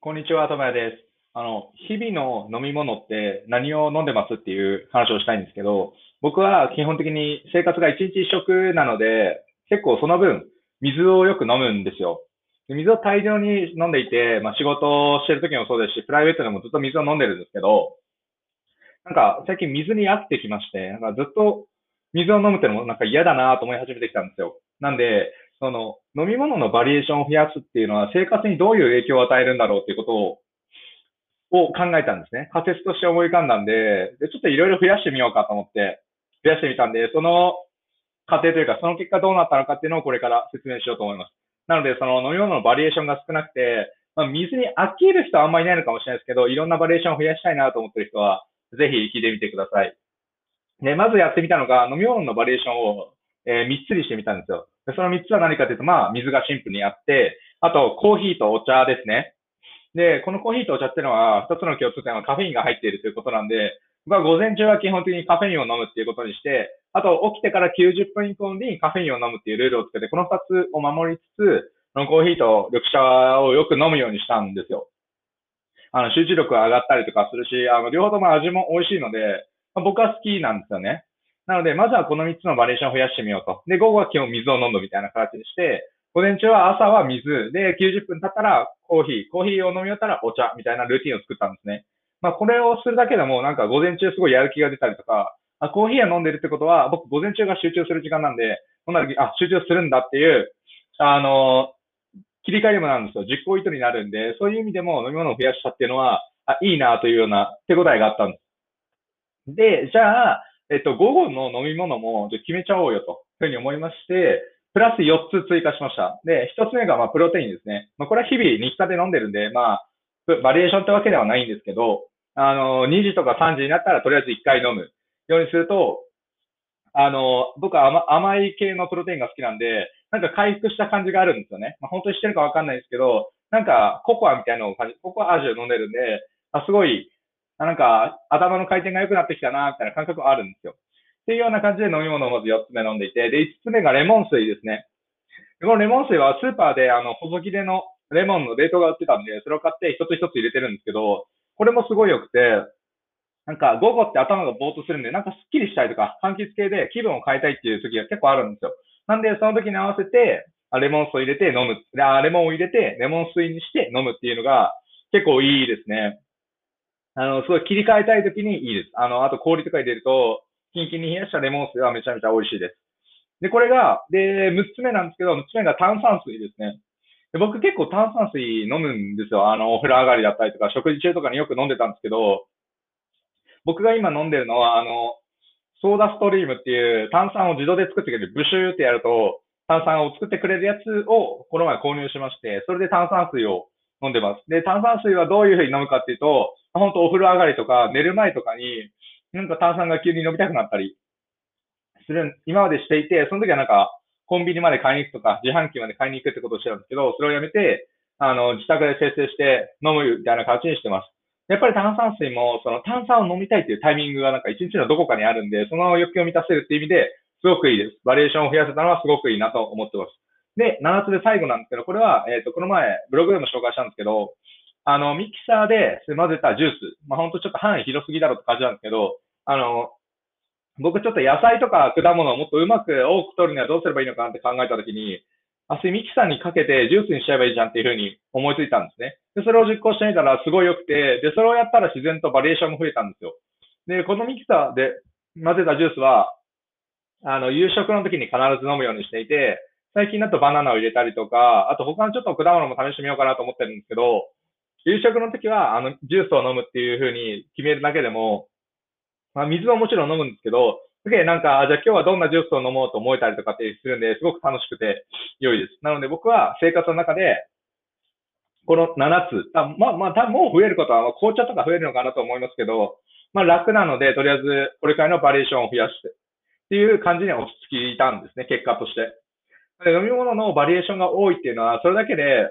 こんにちは、ともやです。あの、日々の飲み物って何を飲んでますっていう話をしたいんですけど、僕は基本的に生活が一日一食なので、結構その分、水をよく飲むんですよ。水を大量に飲んでいて、まあ仕事をしてる時もそうですし、プライベートでもずっと水を飲んでるんですけど、なんか最近水に飽きてきまして、なんかずっと水を飲むってのもなんか嫌だなと思い始めてきたんですよ。なんで、その飲み物のバリエーションを増やすっていうのは生活にどういう影響を与えるんだろうっていうことをを考えたんですね。仮説として思い浮かんだんで、でちょっといろいろ増やしてみようかと思って増やしてみたんで、その過程というかその結果どうなったのかっていうのをこれから説明しようと思います。なので、その飲み物のバリエーションが少なくて、まあ、水に飽きる人はあんまりいないのかもしれないですけど、いろんなバリエーションを増やしたいなと思ってる人は、ぜひ聞いてみてください。で、まずやってみたのが、飲み物のバリエーションを、えー、3つにしてみたんですよ。でその3つは何かというと、まあ、水がシンプルにあって、あと、コーヒーとお茶ですね。で、このコーヒーとお茶っていうのは、2つの共通点はカフェインが入っているということなんで、僕は午前中は基本的にカフェインを飲むっていうことにして、あと、起きてから90分以降にカフェインを飲むっていうルールをつけて、この2つを守りつつ、このコーヒーと緑茶をよく飲むようにしたんですよ。あの、集中力が上がったりとかするし、あの、両方とも味も美味しいので、まあ、僕は好きなんですよね。なので、まずはこの3つのバリエーションを増やしてみようと。で、午後は基本水を飲むみたいな形にして、午前中は朝は水で90分経ったらコーヒー、コーヒーを飲み終わったらお茶みたいなルーティンを作ったんですね。まあ、これをするだけでもなんか午前中すごいやる気が出たりとか、あコーヒーを飲んでるってことは、僕午前中が集中する時間なんで、こんな時、あ、集中するんだっていう、あの、切り替えにもなんですよ。実行意図になるんで、そういう意味でも飲み物を増やしたっていうのは、あ、いいなというような手応えがあったんです。で、じゃあ、えっと、午後の飲み物もじゃ決めちゃおうよというふうに思いまして、プラス4つ追加しました。で、1つ目がまあプロテインですね。まあ、これは日々日課で飲んでるんで、まあ、バリエーションってわけではないんですけど、あの、2時とか3時になったらとりあえず1回飲むようにすると、あの、僕は甘甘い系のプロテインが好きなんで、なんか回復した感じがあるんですよね。まあ、本当にしてるかわかんないですけど、なんかココアみたいなのを感じ、ココア味を飲んでるんで、あすごいあなんか、頭の回転が良くなってきたな、みたいな感覚があるんですよ。っていうような感じで飲み物をまず4つ目飲んでいて、で、5つ目がレモン水ですね。このレモン水はスーパーで、あの、細切れのレモンの冷凍が売ってたんで、それを買って一つ一つ入れてるんですけど、これもすごい良くて、なんか午後って頭がぼーっとするんで、なんかスッキリしたいとか、柑橘系で気分を変えたいっていう時が結構あるんですよ。なんで、その時に合わせて、レモン水入れて飲む。レモンを入れて、レモン水にして飲むっていうのが結構いいですね。あの、すごい切り替えたい時にいいです。あの、あと氷とか入れると、キンキンに冷やしたレモン水はめちゃめちゃ美味しいです。で、これが、で、6つ目なんですけど、6つ目が炭酸水ですね。で僕結構炭酸水飲むんですよ。あの、お風呂上がりだったりとか、食事中とかによく飲んでたんですけど、僕が今飲んでるのは、あの、ソーダストリームっていう炭酸を自動で作ってくれる、ブシューってやると、炭酸を作ってくれるやつをこの前購入しまして、それで炭酸水を飲んでます。で、炭酸水はどういうふうに飲むかっていうと、本当お風呂上がりとか寝る前とかに、なんか炭酸が急に飲みたくなったりする、今までしていて、その時はなんか、コンビニまで買いに行くとか、自販機まで買いに行くってことをしてたんですけど、それをやめて、あの、自宅で生成して飲むみたいな形にしてます。やっぱり炭酸水も、その炭酸を飲みたいっていうタイミングがなんか一日のどこかにあるんで、その欲求を満たせるっていう意味で、すごくいいです。バリエーションを増やせたのはすごくいいなと思ってます。で、7つで最後なんですけど、これは、えっ、ー、と、この前、ブログでも紹介したんですけど、あの、ミキサーで混ぜたジュース。まあ、ほんとちょっと範囲広すぎだろうって感じなんですけど、あの、僕ちょっと野菜とか果物をもっとうまく多く取るにはどうすればいいのかなって考えたときに、あ、そミキサーにかけてジュースにしちゃえばいいじゃんっていうふうに思いついたんですね。で、それを実行してみたらすごい良くて、で、それをやったら自然とバリエーションも増えたんですよ。で、このミキサーで混ぜたジュースは、あの、夕食の時に必ず飲むようにしていて、最近だとバナナを入れたりとか、あと他のちょっと果物も試してみようかなと思ってるんですけど、夕食の時は、あの、ジュースを飲むっていう風に決めるだけでも、まあ、水はもちろん飲むんですけど、すげえなんか、じゃあ今日はどんなジュースを飲もうと思えたりとかってするんで、すごく楽しくて良いです。なので僕は生活の中で、この7つ、あまあまあ、多分もう増えることは、紅茶とか増えるのかなと思いますけど、まあ楽なので、とりあえずこれからのバリエーションを増やして、っていう感じに落ち着いたんですね、結果として。飲み物のバリエーションが多いっていうのは、それだけで、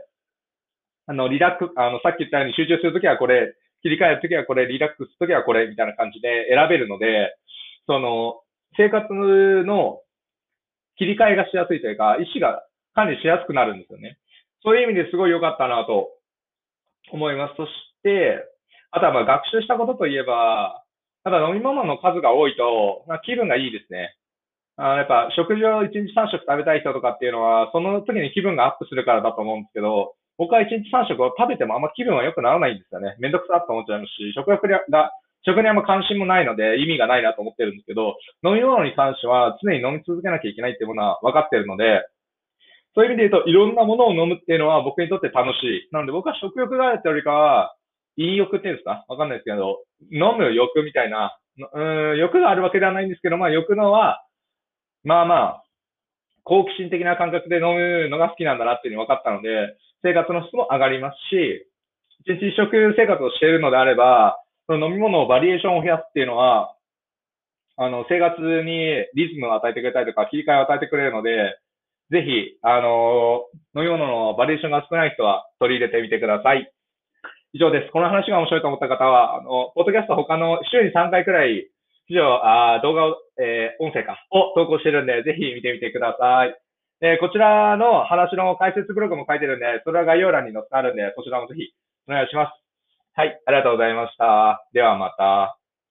あの、リラックあの、さっき言ったように集中するときはこれ、切り替えるときはこれ、リラックスするときはこれ、みたいな感じで選べるので、その、生活の切り替えがしやすいというか、意思が管理しやすくなるんですよね。そういう意味ですごい良かったなと思います。そして、あとはまあ学習したことといえば、ただ飲み物の数が多いと、まあ、気分がいいですね。あやっぱ食事を1日3食食べたい人とかっていうのは、その時に気分がアップするからだと思うんですけど、僕は1日3食を食べてもあんま気分は良くならないんですよね。めんどくさと思っちゃうし、食欲が、食にあんま関心もないので意味がないなと思ってるんですけど、飲み物に関しては常に飲み続けなきゃいけないっていうものは分かってるので、そういう意味で言うと、いろんなものを飲むっていうのは僕にとって楽しい。なので僕は食欲があるってよりかは、飲欲っていうんですか？わかんないですけど、飲む欲みたいな、うん、欲があるわけではないんですけど、まあ欲のは、まあまあ、好奇心的な感覚で飲むのが好きなんだなっていうのに分かったので、生活の質も上がりますし、一日一食生活をしているのであれば、その飲み物をバリエーションを増やすっていうのは、あの、生活にリズムを与えてくれたりとか、切り替えを与えてくれるので、ぜひ、あの飲み物のバリエーションが少ない人は取り入れてみてください。以上です。この話が面白いと思った方は、あの、ポッドキャスト他の週に3回くらい、以上、あ動画を、えー、音声か、を投稿してるんで、ぜひ見てみてください。えー、こちらの話の解説ブログも書いてるんで、それは概要欄に載ってあるんで、そちらもぜひお願いします。はい、ありがとうございました。ではまた。